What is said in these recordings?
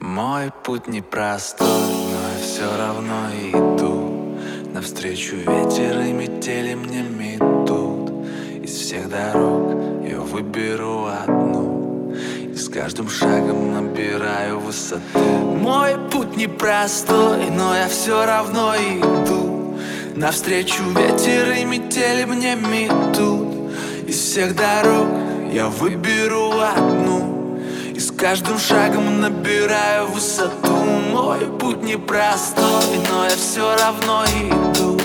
Мой путь непростой, но я все равно иду. Навстречу ветер и метели мне метут. Из всех дорог я выберу одну. И с каждым шагом набираю высоту Мой путь непростой, но я все равно иду. Навстречу ветер и метели мне метут. Из всех дорог я выберу одну и с каждым шагом набираю высоту. Мой путь непростой, но я все равно иду.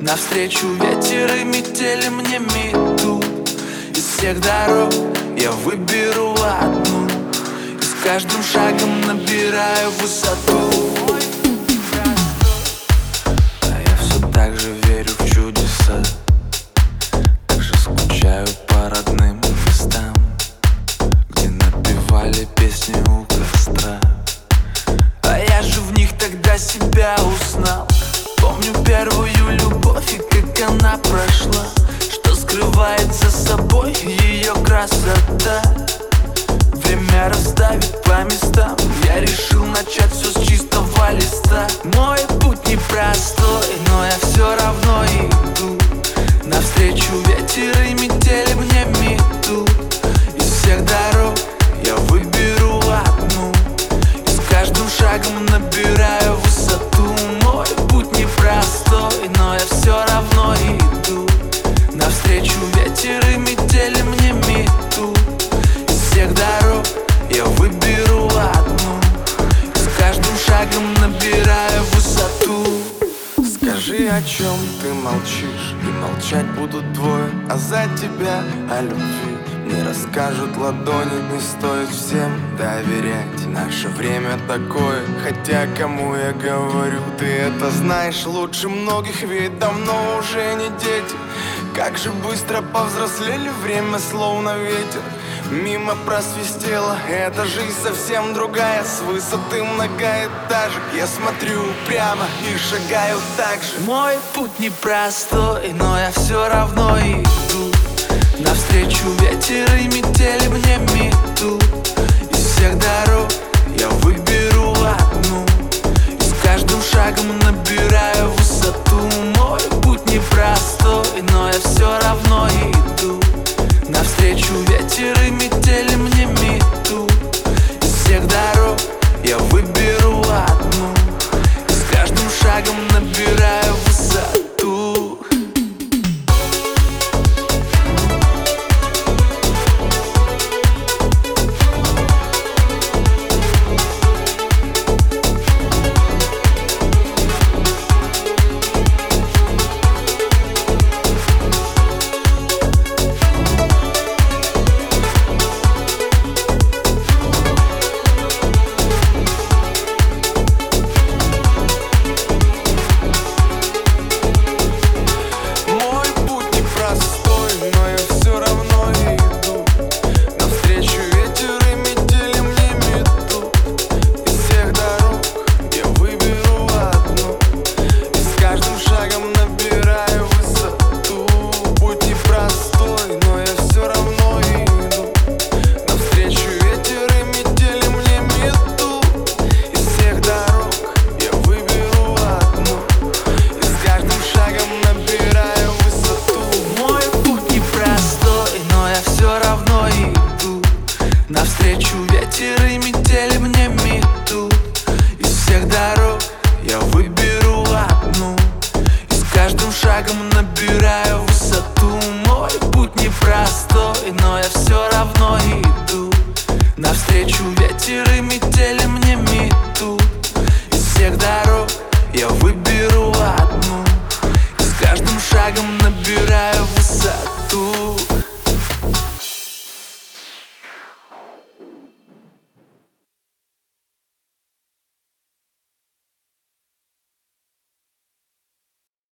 Навстречу ветер и метели мне метут Из всех дорог я выберу одну. И с каждым шагом набираю высоту себя узнал. Помню первую любовь и как она прошла. Что скрывает за собой ее красота. Время расставит по местам. Я решил начать все с чистого листа. Мой путь непростой, чем ты молчишь? И молчать будут двое, а за тебя о любви. Не расскажут ладони, не стоит всем доверять. Наше время такое, хотя кому я говорю Ты это знаешь лучше многих, ведь давно уже не дети. Как же быстро повзрослели, время словно ветер Мимо просвистела Эта жизнь совсем другая. С высоты многоэтажек Я смотрю прямо и шагаю так же. Мой путь непростой Но я все равно иду. Навстречу ветер и метели мне метут но я все равно иду. Навстречу ветер и метели мне метут Из всех дорог я выберу